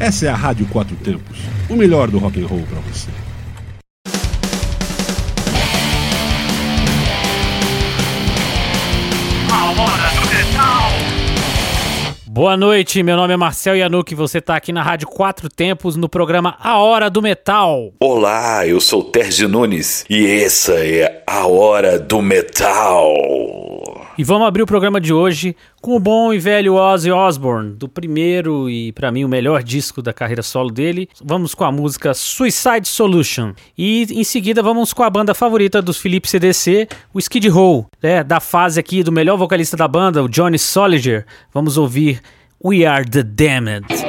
Essa é a Rádio Quatro Tempos, o melhor do rock and roll para você. Boa noite, meu nome é Marcel Yanuk e você está aqui na Rádio Quatro Tempos no programa A Hora do Metal. Olá, eu sou Terzi Nunes e essa é A Hora do Metal. E vamos abrir o programa de hoje com o bom e velho Ozzy Osbourne, do primeiro e para mim o melhor disco da carreira solo dele. Vamos com a música Suicide Solution. E em seguida vamos com a banda favorita dos Philips CDC, o Skid Row, né, da fase aqui do melhor vocalista da banda, o Johnny Soliger. Vamos ouvir We Are the Damned.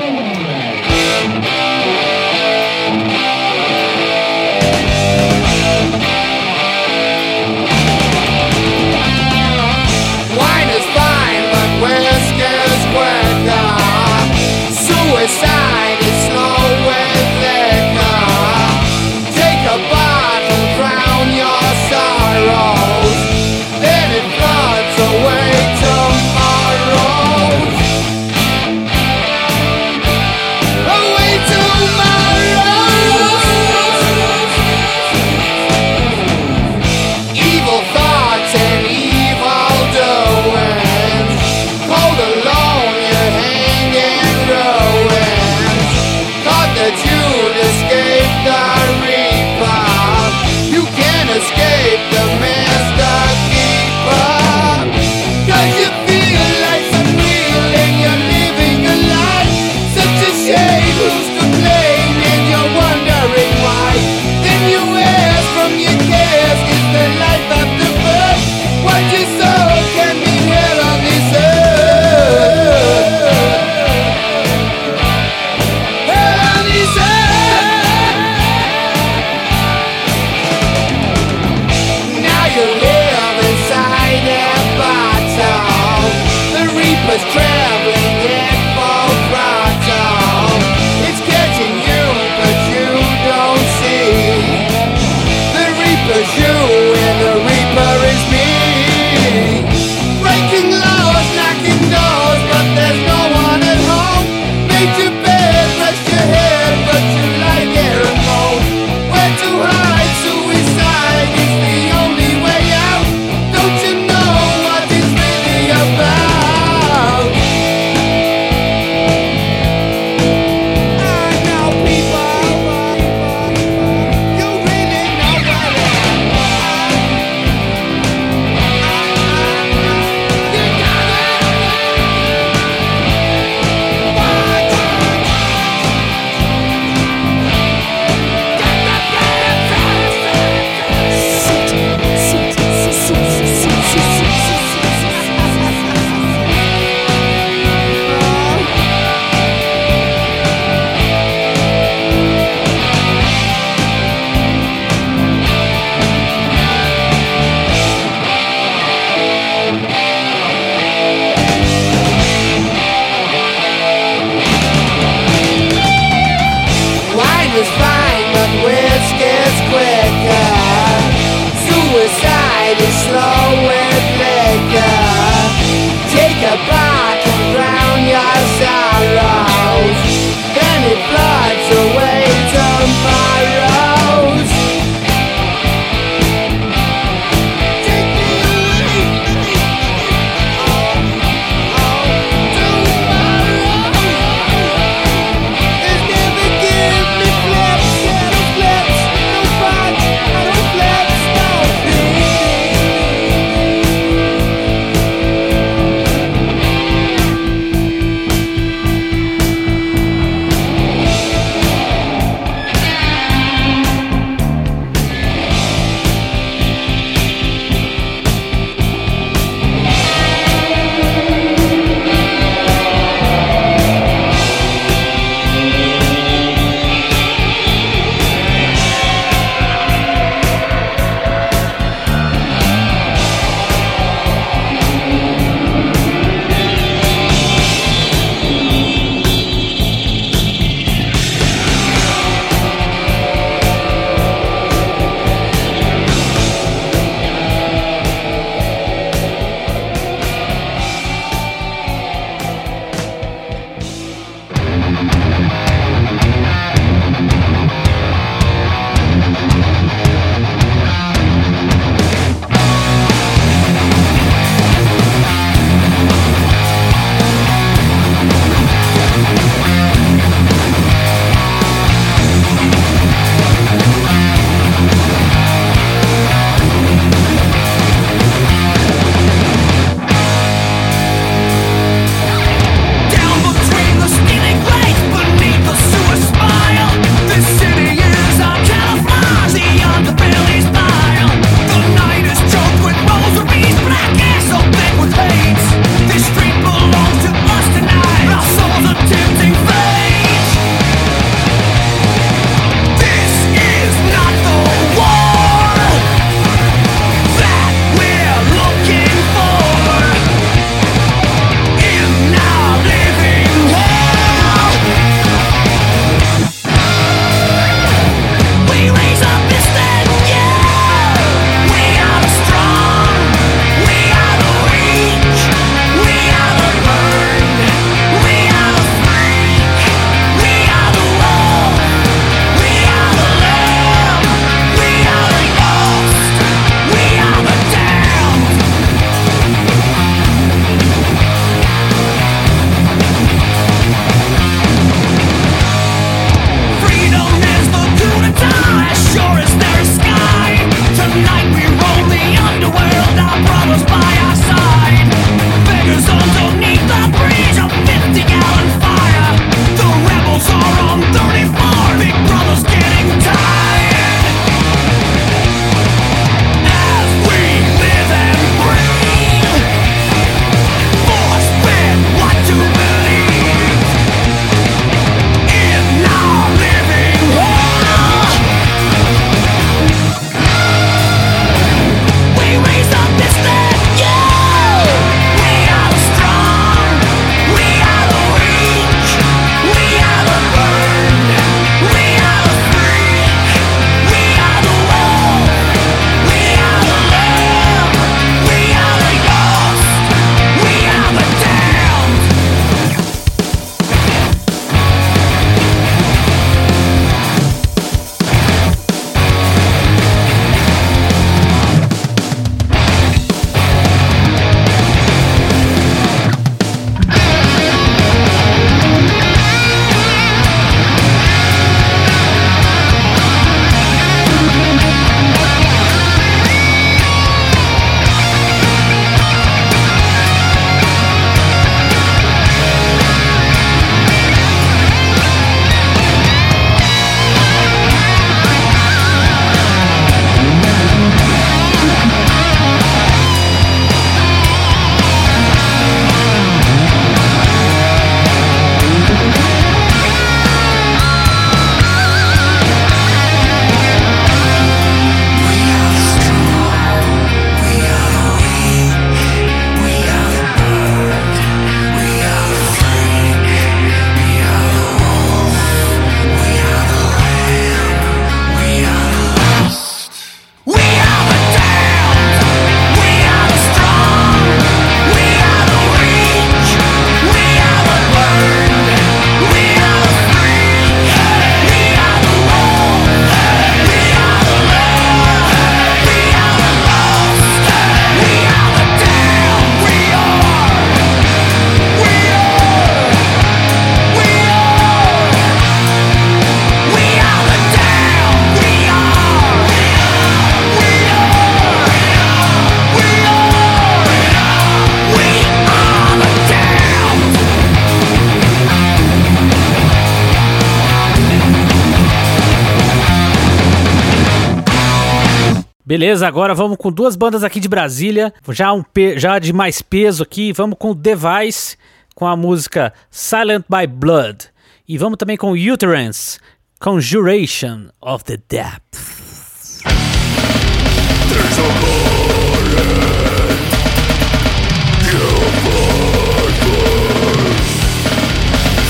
Beleza, agora vamos com duas bandas aqui de Brasília, já, um já de mais peso aqui. Vamos com Device, com a música Silent by Blood. E vamos também com Uterance, Conjuration of the Depth.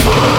There's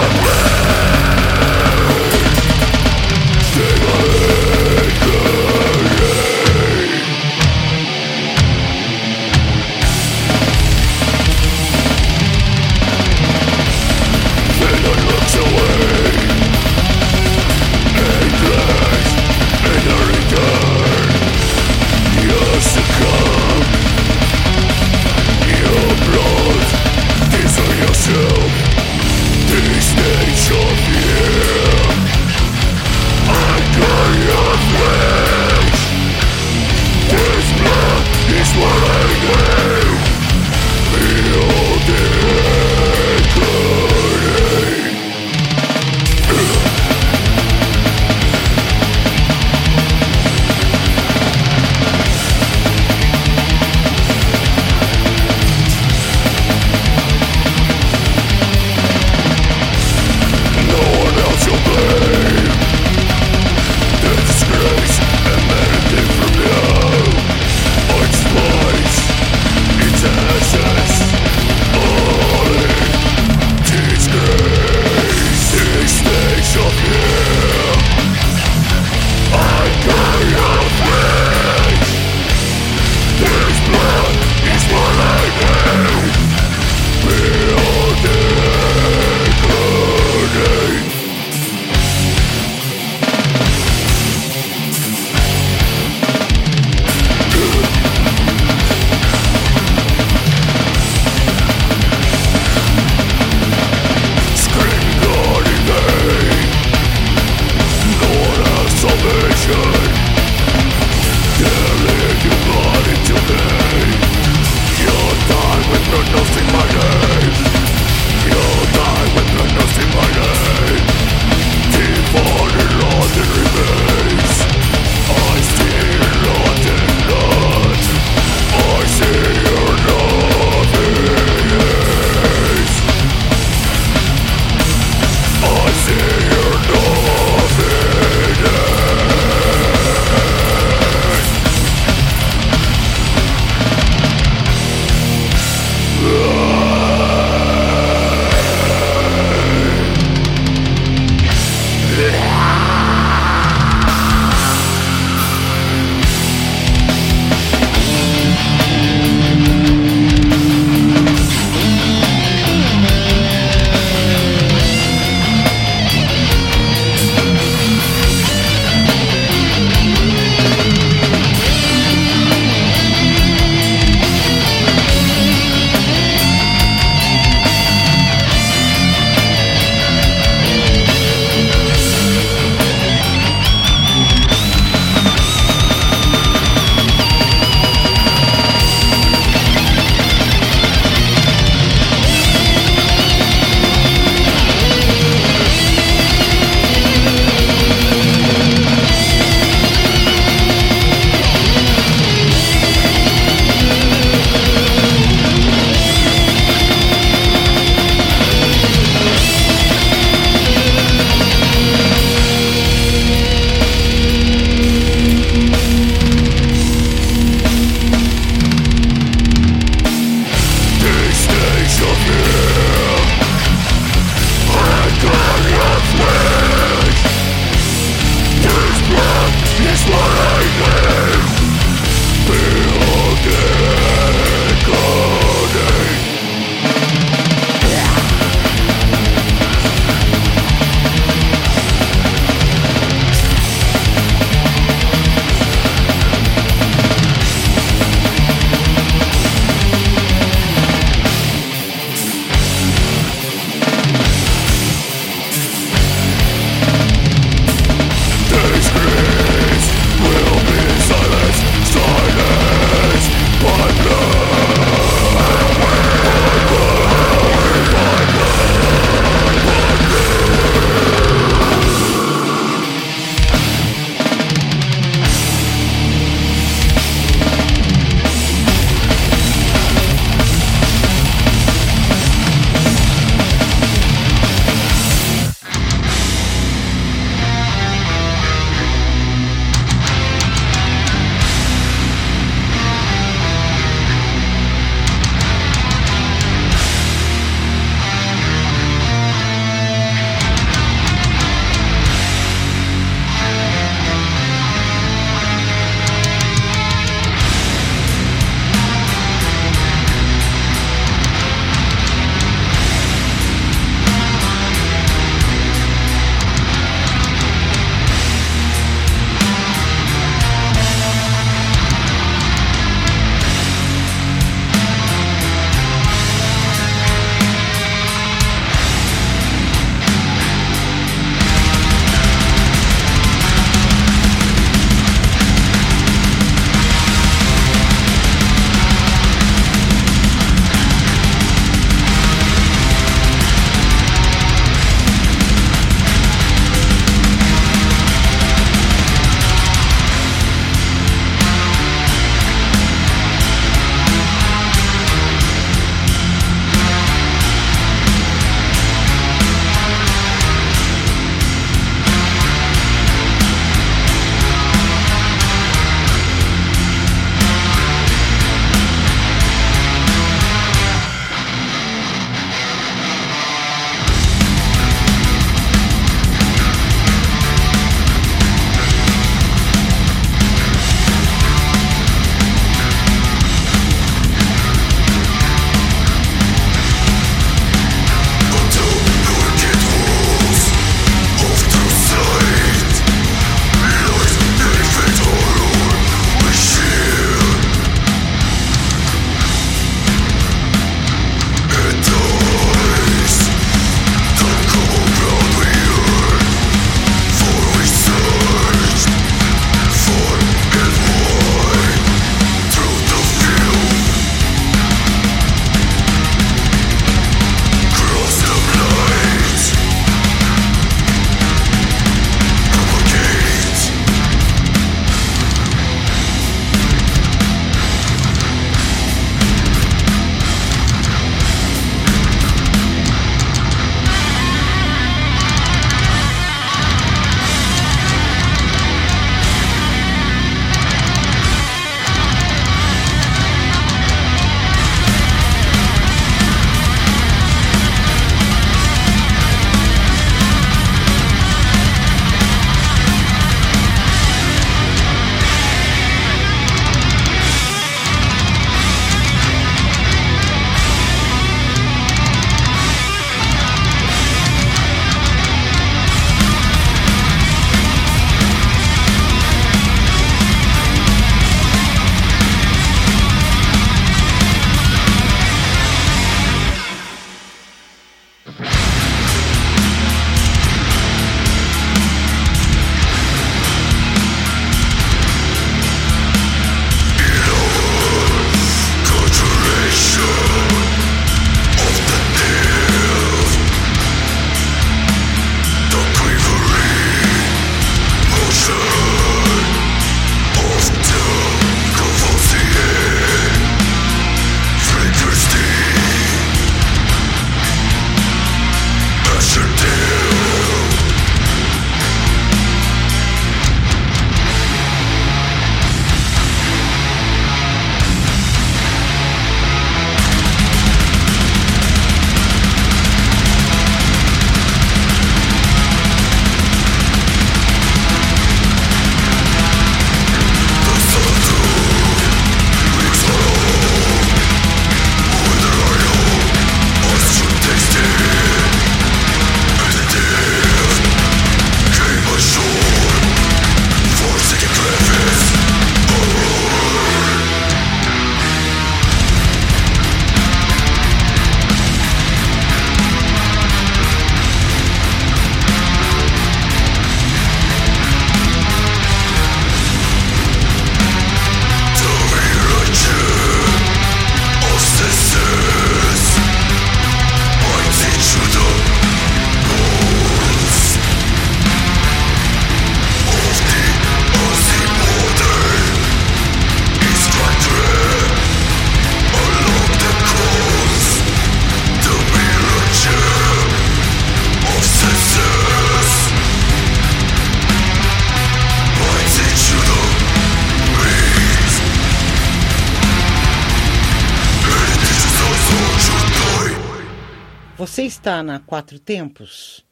está na Quatro Tempos?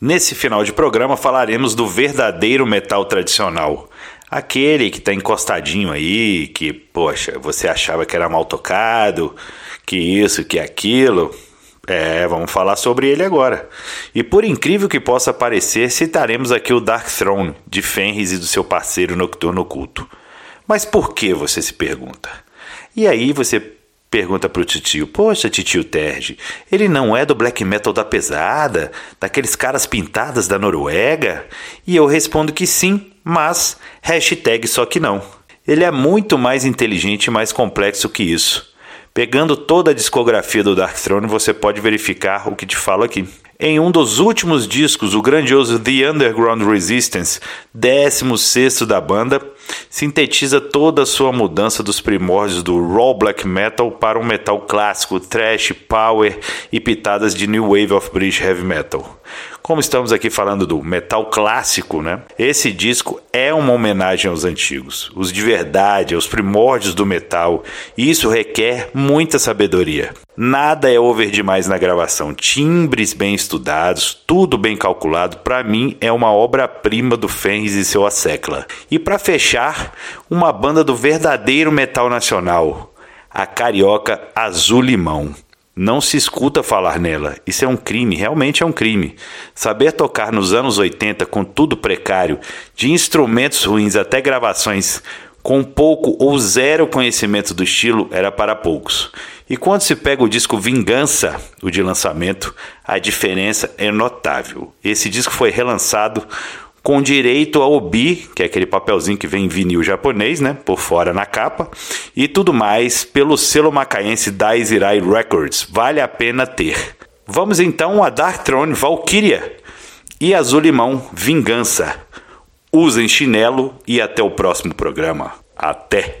Nesse final de programa falaremos do verdadeiro metal tradicional. Aquele que está encostadinho aí, que, poxa, você achava que era mal tocado, que isso, que aquilo. É, vamos falar sobre ele agora. E por incrível que possa parecer, citaremos aqui o Dark Throne, de Fenris e do seu parceiro Nocturno Oculto. Mas por que, você se pergunta? E aí você Pergunta pro titio: Poxa, titio Terge, ele não é do black metal da pesada, daqueles caras pintadas da Noruega? E eu respondo que sim, mas hashtag só que não. Ele é muito mais inteligente e mais complexo que isso. Pegando toda a discografia do Dark Throne, você pode verificar o que te falo aqui. Em um dos últimos discos, o grandioso The Underground Resistance, 16 da banda, sintetiza toda a sua mudança dos primórdios do raw black metal para um metal clássico, thrash, power e pitadas de new wave of British heavy metal. Como estamos aqui falando do metal clássico, né? Esse disco é uma homenagem aos antigos, os de verdade, aos primórdios do metal, e isso requer muita sabedoria. Nada é over demais na gravação, timbres bem estudados, tudo bem calculado, para mim é uma obra-prima do Fenris e seu Assecla. E para fechar, uma banda do verdadeiro metal nacional, a carioca Azul Limão. Não se escuta falar nela. Isso é um crime, realmente é um crime. Saber tocar nos anos 80 com tudo precário, de instrumentos ruins até gravações com pouco ou zero conhecimento do estilo, era para poucos. E quando se pega o disco Vingança, o de lançamento, a diferença é notável. Esse disco foi relançado com direito ao obi, que é aquele papelzinho que vem em vinil japonês, né, por fora na capa, e tudo mais pelo selo macaense Daizirai Records. Vale a pena ter. Vamos então a Dark Throne Valkyria e Azul Limão Vingança. Usem chinelo e até o próximo programa. Até!